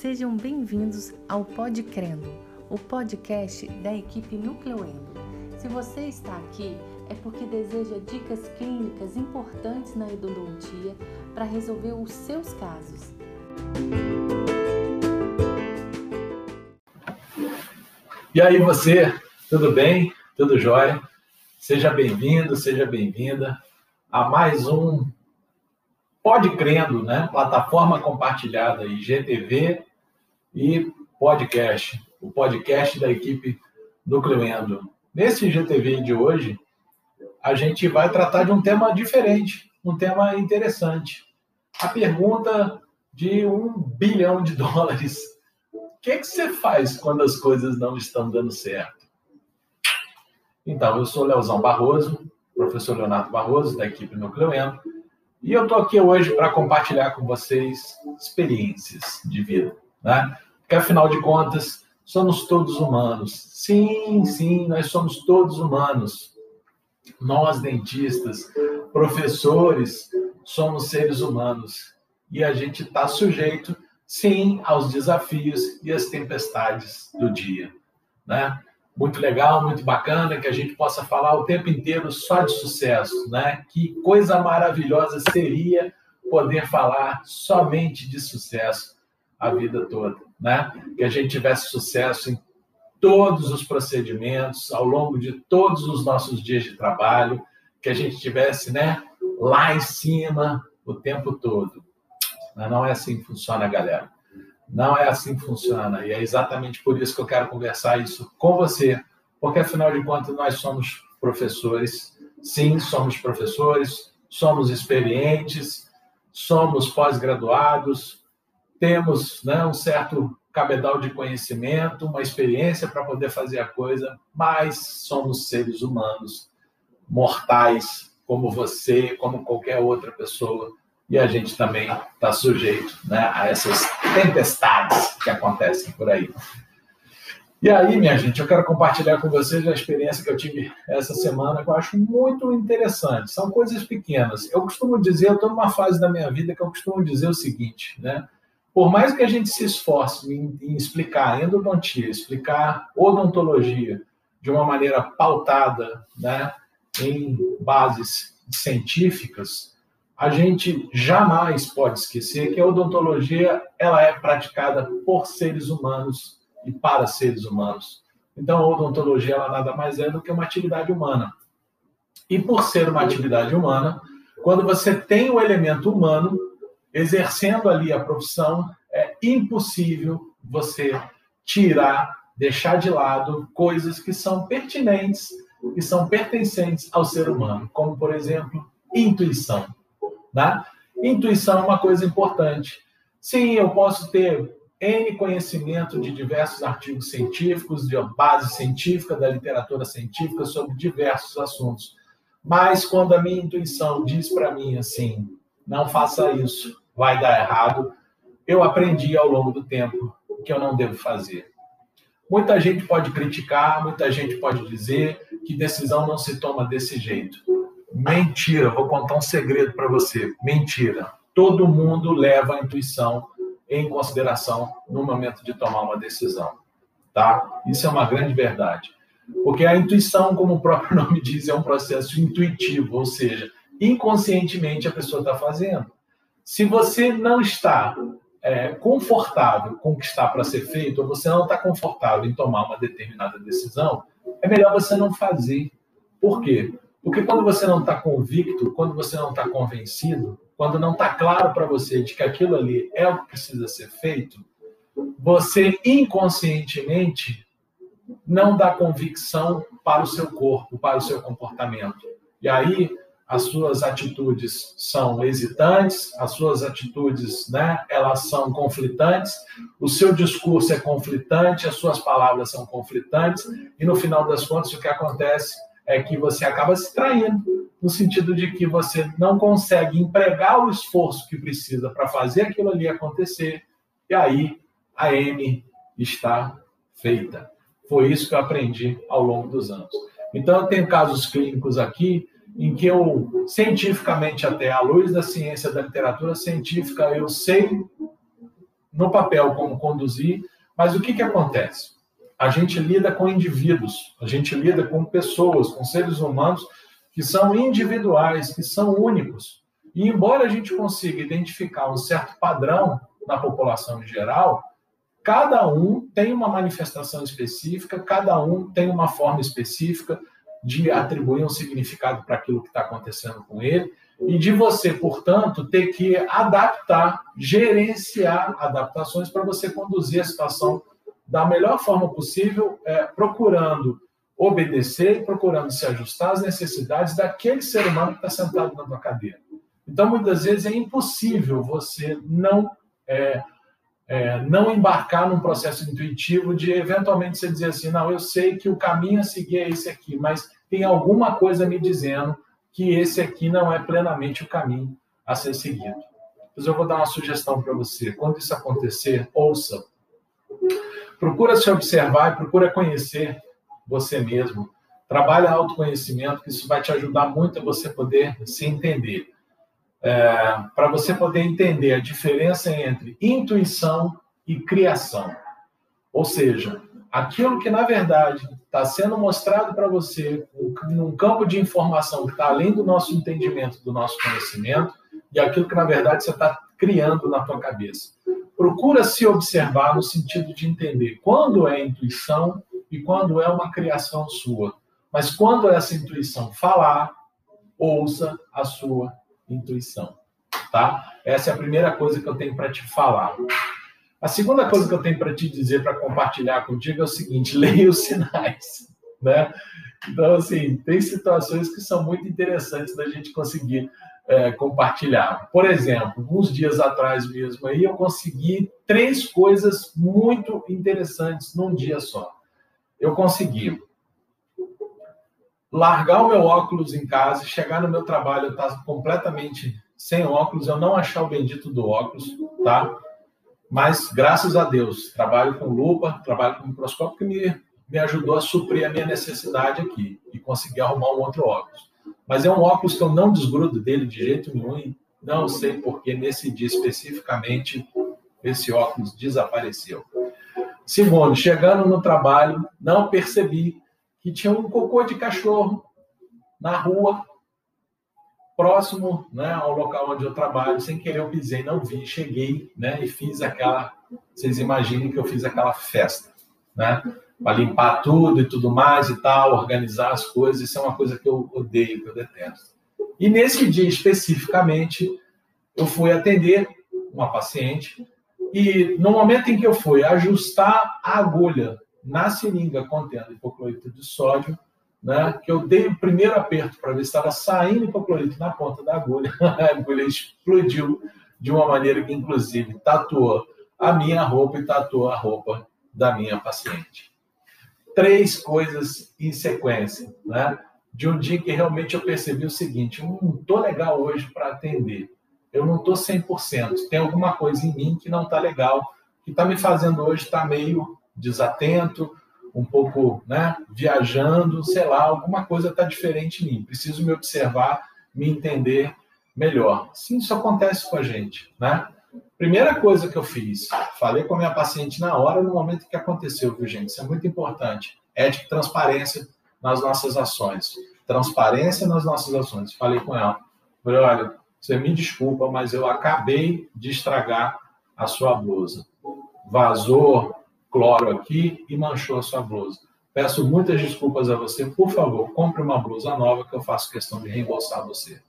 Sejam bem-vindos ao Podcrendo, o podcast da equipe Nucleoendo. Se você está aqui, é porque deseja dicas clínicas importantes na endodontia para resolver os seus casos. E aí você, tudo bem? Tudo jóia? Seja bem-vindo, seja bem-vinda a mais um Pode Crendo, né? Plataforma compartilhada IGTV e podcast, o podcast da equipe Nucleoendo. Nesse IGTV de hoje, a gente vai tratar de um tema diferente, um tema interessante. A pergunta de um bilhão de dólares. O que, que você faz quando as coisas não estão dando certo? Então, eu sou Leozão Barroso, professor Leonardo Barroso, da equipe Nucleoendo, e eu estou aqui hoje para compartilhar com vocês experiências de vida, né? Porque afinal de contas, somos todos humanos. Sim, sim, nós somos todos humanos. Nós, dentistas, professores, somos seres humanos. E a gente está sujeito, sim, aos desafios e às tempestades do dia, né? muito legal, muito bacana, que a gente possa falar o tempo inteiro só de sucesso, né? Que coisa maravilhosa seria poder falar somente de sucesso a vida toda, né? Que a gente tivesse sucesso em todos os procedimentos, ao longo de todos os nossos dias de trabalho, que a gente tivesse, né, lá em cima o tempo todo. Mas não é assim que funciona, galera. Não é assim que funciona. E é exatamente por isso que eu quero conversar isso com você. Porque, afinal de contas, nós somos professores. Sim, somos professores, somos experientes, somos pós-graduados, temos né, um certo cabedal de conhecimento, uma experiência para poder fazer a coisa, mas somos seres humanos, mortais, como você, como qualquer outra pessoa e a gente também está sujeito né, a essas tempestades que acontecem por aí. E aí, minha gente, eu quero compartilhar com vocês a experiência que eu tive essa semana, que eu acho muito interessante. São coisas pequenas. Eu costumo dizer, eu estou numa fase da minha vida que eu costumo dizer o seguinte, né? Por mais que a gente se esforce em, em explicar endodontia, explicar odontologia de uma maneira pautada, né, em bases científicas, a gente jamais pode esquecer que a odontologia ela é praticada por seres humanos e para seres humanos. Então, a odontologia ela nada mais é do que uma atividade humana. E por ser uma atividade humana, quando você tem o elemento humano exercendo ali a profissão, é impossível você tirar, deixar de lado coisas que são pertinentes, que são pertencentes ao ser humano, como, por exemplo, intuição. Né? Intuição é uma coisa importante. Sim, eu posso ter N conhecimento de diversos artigos científicos, de base científica, da literatura científica sobre diversos assuntos. Mas quando a minha intuição diz para mim assim, não faça isso, vai dar errado, eu aprendi ao longo do tempo que eu não devo fazer. Muita gente pode criticar, muita gente pode dizer que decisão não se toma desse jeito. Mentira, vou contar um segredo para você. Mentira. Todo mundo leva a intuição em consideração no momento de tomar uma decisão, tá? Isso é uma grande verdade. Porque a intuição, como o próprio nome diz, é um processo intuitivo, ou seja, inconscientemente a pessoa está fazendo. Se você não está é, confortável com o que está para ser feito, ou você não está confortável em tomar uma determinada decisão, é melhor você não fazer. Por quê? Porque quando você não está convicto, quando você não está convencido, quando não está claro para você de que aquilo ali é o que precisa ser feito, você inconscientemente não dá convicção para o seu corpo, para o seu comportamento. E aí as suas atitudes são hesitantes, as suas atitudes, né, elas são conflitantes, o seu discurso é conflitante, as suas palavras são conflitantes, e no final das contas o que acontece é que você acaba se traindo, no sentido de que você não consegue empregar o esforço que precisa para fazer aquilo ali acontecer, e aí a M está feita. Foi isso que eu aprendi ao longo dos anos. Então, eu tenho casos clínicos aqui em que eu, cientificamente até, à luz da ciência, da literatura científica, eu sei no papel como conduzir, mas o que, que acontece? A gente lida com indivíduos, a gente lida com pessoas, com seres humanos que são individuais, que são únicos. E embora a gente consiga identificar um certo padrão na população em geral, cada um tem uma manifestação específica, cada um tem uma forma específica de atribuir um significado para aquilo que está acontecendo com ele, e de você, portanto, ter que adaptar, gerenciar adaptações para você conduzir a situação da melhor forma possível, é, procurando obedecer procurando se ajustar às necessidades daquele ser humano que está sentado na tua cadeira. Então, muitas vezes é impossível você não é, é, não embarcar num processo intuitivo de eventualmente você dizer assim, não, eu sei que o caminho a seguir é esse aqui, mas tem alguma coisa me dizendo que esse aqui não é plenamente o caminho a ser seguido. Mas eu vou dar uma sugestão para você. Quando isso acontecer, ouça. Procura se observar e procura conhecer você mesmo. Trabalha autoconhecimento, que isso vai te ajudar muito a você poder se entender é, para você poder entender a diferença entre intuição e criação. Ou seja, aquilo que na verdade está sendo mostrado para você num campo de informação que está além do nosso entendimento, do nosso conhecimento, e aquilo que na verdade você está criando na tua cabeça. Procura se observar no sentido de entender quando é intuição e quando é uma criação sua. Mas quando essa intuição falar, ouça a sua intuição, tá? Essa é a primeira coisa que eu tenho para te falar. A segunda coisa que eu tenho para te dizer, para compartilhar contigo é o seguinte: leia os sinais, né? Então, assim, tem situações que são muito interessantes da gente conseguir é, compartilhar. Por exemplo, uns dias atrás mesmo aí, eu consegui três coisas muito interessantes num dia só. Eu consegui largar o meu óculos em casa, chegar no meu trabalho, eu estar completamente sem óculos, eu não achar o bendito do óculos, tá? Mas, graças a Deus, trabalho com lupa, trabalho com microscópio, que me, me ajudou a suprir a minha necessidade aqui e conseguir arrumar um outro óculos. Mas é um óculos que eu não desgrudo dele de jeito nenhum e não sei porque nesse dia especificamente esse óculos desapareceu. Segundo, chegando no trabalho, não percebi que tinha um cocô de cachorro na rua, próximo né, ao local onde eu trabalho. Sem querer, eu pisei, não vi, cheguei né, e fiz aquela. Vocês imaginem que eu fiz aquela festa, né? Para limpar tudo e tudo mais e tal, organizar as coisas. Isso é uma coisa que eu odeio, que eu detesto. E nesse dia especificamente, eu fui atender uma paciente e no momento em que eu fui ajustar a agulha na seringa contendo hipoclorito de sódio, né, que eu dei o primeiro aperto para ver se estava saindo hipoclorito na ponta da agulha. a agulha explodiu de uma maneira que, inclusive, tatuou a minha roupa e tatuou a roupa da minha paciente. Três coisas em sequência, né? De um dia que realmente eu percebi o seguinte: eu não estou legal hoje para atender. Eu não estou 100%. Tem alguma coisa em mim que não está legal, que está me fazendo hoje estar tá meio desatento, um pouco né, viajando, sei lá, alguma coisa está diferente em mim. Preciso me observar, me entender melhor. Sim, isso acontece com a gente, né? Primeira coisa que eu fiz, falei com a minha paciente na hora, no momento que aconteceu, viu, gente? Isso é muito importante. Ética e transparência nas nossas ações. Transparência nas nossas ações. Falei com ela. Falei, olha, você me desculpa, mas eu acabei de estragar a sua blusa. Vazou cloro aqui e manchou a sua blusa. Peço muitas desculpas a você. Por favor, compre uma blusa nova que eu faço questão de reembolsar você.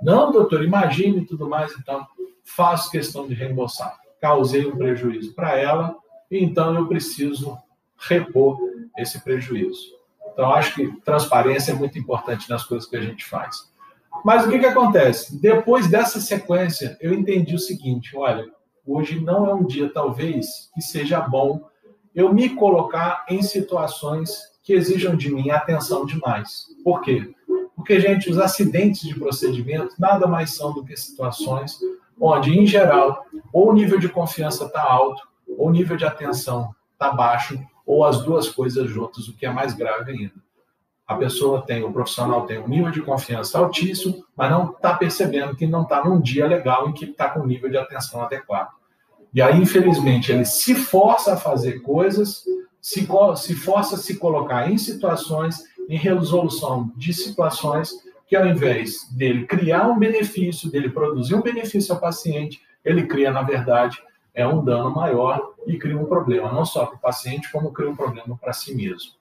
Não, doutor, imagine e tudo mais, então faço questão de reembolsar. Causei um prejuízo para ela, então eu preciso repor esse prejuízo. Então, acho que transparência é muito importante nas coisas que a gente faz. Mas o que, que acontece? Depois dessa sequência, eu entendi o seguinte: olha, hoje não é um dia, talvez, que seja bom eu me colocar em situações que exijam de mim atenção demais. Por quê? Porque, gente, os acidentes de procedimento nada mais são do que situações onde, em geral, ou o nível de confiança está alto, ou o nível de atenção está baixo, ou as duas coisas juntas, o que é mais grave ainda. A pessoa tem, o profissional tem um nível de confiança altíssimo, mas não está percebendo que não está num dia legal em que está com um nível de atenção adequado. E aí, infelizmente, ele se força a fazer coisas, se, se força a se colocar em situações, em resolução de situações, que ao invés dele criar um benefício, dele produzir um benefício ao paciente, ele cria, na verdade, é um dano maior e cria um problema, não só para o paciente, como cria um problema para si mesmo.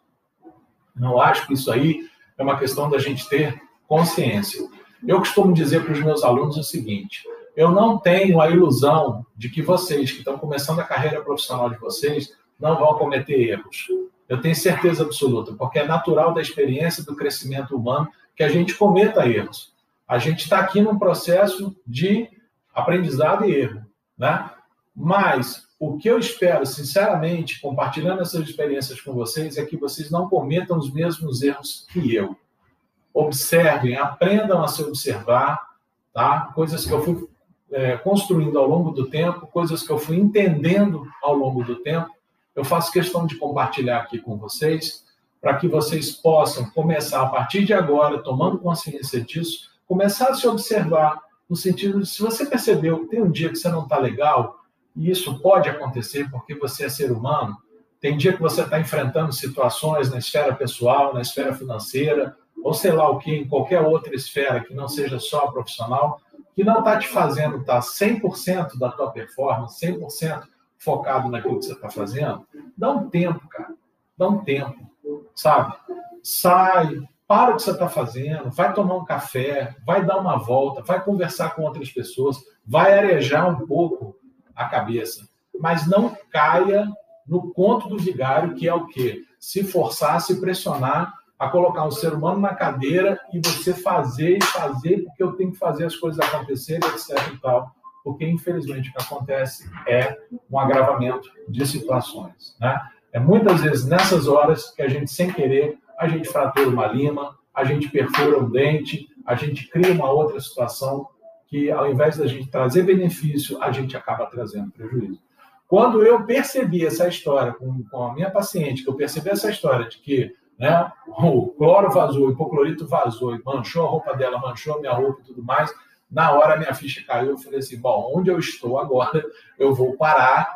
Não acho que isso aí é uma questão da gente ter consciência. Eu costumo dizer para os meus alunos o seguinte: eu não tenho a ilusão de que vocês que estão começando a carreira profissional de vocês não vão cometer erros. Eu tenho certeza absoluta, porque é natural da experiência do crescimento humano que a gente cometa erros. A gente está aqui num processo de aprendizado e erro, né? Mas o que eu espero, sinceramente, compartilhando essas experiências com vocês, é que vocês não cometam os mesmos erros que eu. Observem, aprendam a se observar, tá? Coisas que eu fui é, construindo ao longo do tempo, coisas que eu fui entendendo ao longo do tempo. Eu faço questão de compartilhar aqui com vocês, para que vocês possam começar, a partir de agora, tomando consciência disso, começar a se observar, no sentido de se você percebeu que tem um dia que você não está legal, e isso pode acontecer porque você é ser humano. Tem dia que você está enfrentando situações na esfera pessoal, na esfera financeira, ou sei lá o que, em qualquer outra esfera que não seja só a profissional, que não está te fazendo estar tá 100% da tua performance, 100% focado naquilo que você está fazendo, dá um tempo, cara. Dá um tempo, sabe? Sai, para o que você está fazendo, vai tomar um café, vai dar uma volta, vai conversar com outras pessoas, vai arejar um pouco a cabeça, mas não caia no conto do vigário, que é o quê? Se forçar, se pressionar a colocar um ser humano na cadeira e você fazer e fazer, porque eu tenho que fazer as coisas acontecerem, etc. e tal. Porque, infelizmente, o que acontece é um agravamento de situações. Né? É muitas vezes nessas horas que a gente, sem querer, a gente fratura uma lima, a gente perfura um dente, a gente cria uma outra situação que ao invés da gente trazer benefício, a gente acaba trazendo prejuízo. Quando eu percebi essa história com, com a minha paciente, que eu percebi essa história de que né, o cloro vazou, o hipoclorito vazou, manchou a roupa dela, manchou a minha roupa e tudo mais, na hora minha ficha caiu, eu falei assim, bom, onde eu estou agora, eu vou parar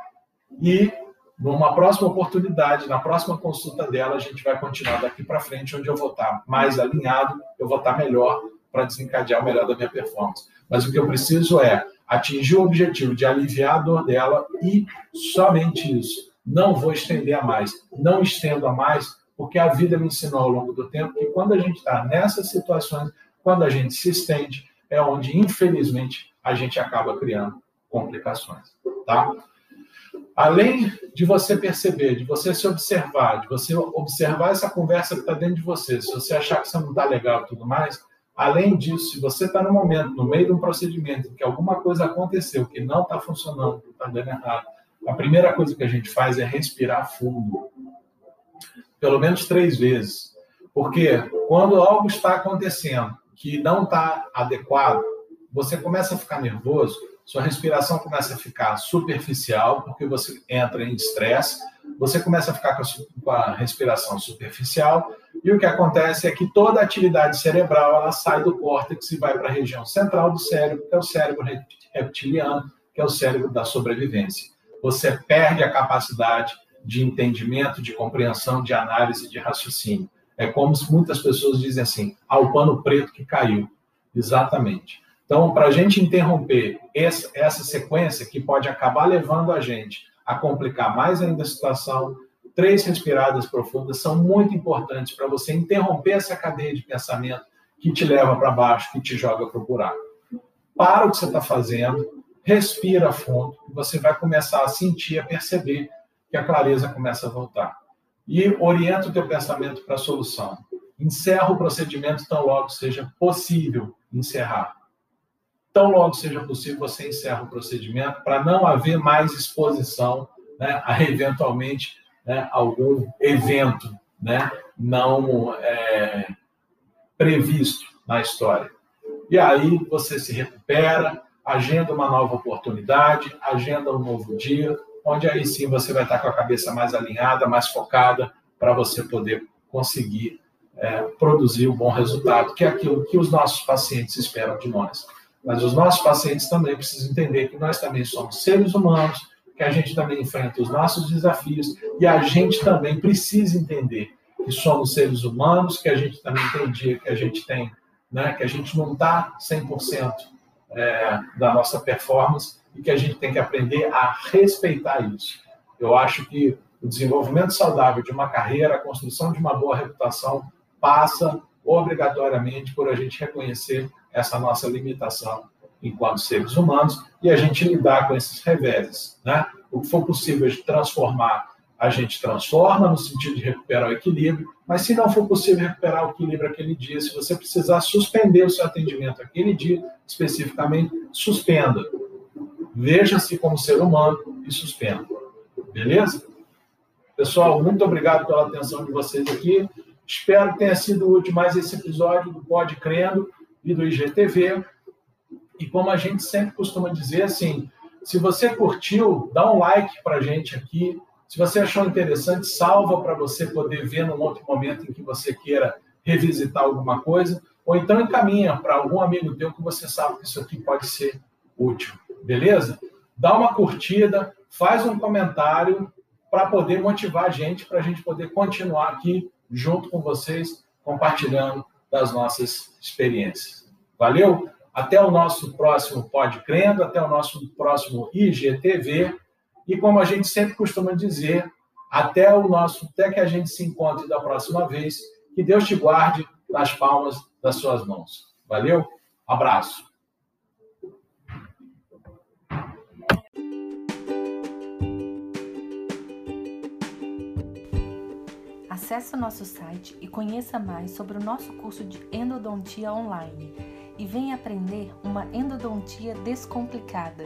e numa próxima oportunidade, na próxima consulta dela, a gente vai continuar daqui para frente, onde eu vou estar mais alinhado, eu vou estar melhor para desencadear o melhor da minha performance. Mas o que eu preciso é atingir o objetivo de aliviar a dor dela e somente isso. Não vou estender a mais. Não estendo a mais, porque a vida me ensinou ao longo do tempo que quando a gente está nessas situações, quando a gente se estende, é onde, infelizmente, a gente acaba criando complicações. Tá? Além de você perceber, de você se observar, de você observar essa conversa que está dentro de você, se você achar que você não está legal e tudo mais, Além disso, se você está no momento, no meio de um procedimento, que alguma coisa aconteceu, que não está funcionando, que está dando errado, a primeira coisa que a gente faz é respirar fundo. Pelo menos três vezes. Porque quando algo está acontecendo que não está adequado, você começa a ficar nervoso, sua respiração começa a ficar superficial, porque você entra em estresse, você começa a ficar com a, respiração superficial, e o que acontece é que toda a atividade cerebral ela sai do córtex e vai para a região central do cérebro, que é o cérebro reptiliano, que é o cérebro da sobrevivência. Você perde a capacidade de entendimento, de compreensão, de análise, de raciocínio. É como muitas pessoas dizem assim: ah, o pano preto que caiu. Exatamente. Então, para a gente interromper essa sequência que pode acabar levando a gente a complicar mais ainda a situação, três respiradas profundas são muito importantes para você interromper essa cadeia de pensamento que te leva para baixo, que te joga para o buraco. Para o que você está fazendo, respira fundo, você vai começar a sentir, a perceber que a clareza começa a voltar. E orienta o teu pensamento para a solução. Encerra o procedimento tão logo seja possível encerrar tão logo seja possível, você encerra o procedimento para não haver mais exposição né, a eventualmente né, algum evento né, não é, previsto na história. E aí você se recupera, agenda uma nova oportunidade, agenda um novo dia, onde aí sim você vai estar com a cabeça mais alinhada, mais focada, para você poder conseguir é, produzir um bom resultado, que é aquilo que os nossos pacientes esperam de nós. Mas os nossos pacientes também precisam entender que nós também somos seres humanos, que a gente também enfrenta os nossos desafios e a gente também precisa entender que somos seres humanos, que a gente também tem dia que a gente tem, né, que a gente não está 100% é, da nossa performance e que a gente tem que aprender a respeitar isso. Eu acho que o desenvolvimento saudável de uma carreira, a construção de uma boa reputação passa obrigatoriamente por a gente reconhecer essa nossa limitação enquanto seres humanos e a gente lidar com esses reveses. Né? O que for possível de transformar, a gente transforma no sentido de recuperar o equilíbrio, mas se não for possível recuperar o equilíbrio aquele dia, se você precisar suspender o seu atendimento aquele dia, especificamente, suspenda. Veja-se como ser humano e suspenda. Beleza? Pessoal, muito obrigado pela atenção de vocês aqui. Espero que tenha sido útil mais esse episódio do Pode Crendo e do IGTV. E como a gente sempre costuma dizer, assim, se você curtiu, dá um like para a gente aqui. Se você achou interessante, salva para você poder ver num outro momento em que você queira revisitar alguma coisa. Ou então encaminha para algum amigo teu que você sabe que isso aqui pode ser útil. Beleza? Dá uma curtida, faz um comentário para poder motivar a gente, para a gente poder continuar aqui junto com vocês, compartilhando das nossas experiências. Valeu? Até o nosso próximo Pod Crendo, até o nosso próximo IGTV. E como a gente sempre costuma dizer, até o nosso, até que a gente se encontre da próxima vez. Que Deus te guarde nas palmas das suas mãos. Valeu? Abraço. Acesse o nosso site e conheça mais sobre o nosso curso de endodontia online e venha aprender uma endodontia descomplicada.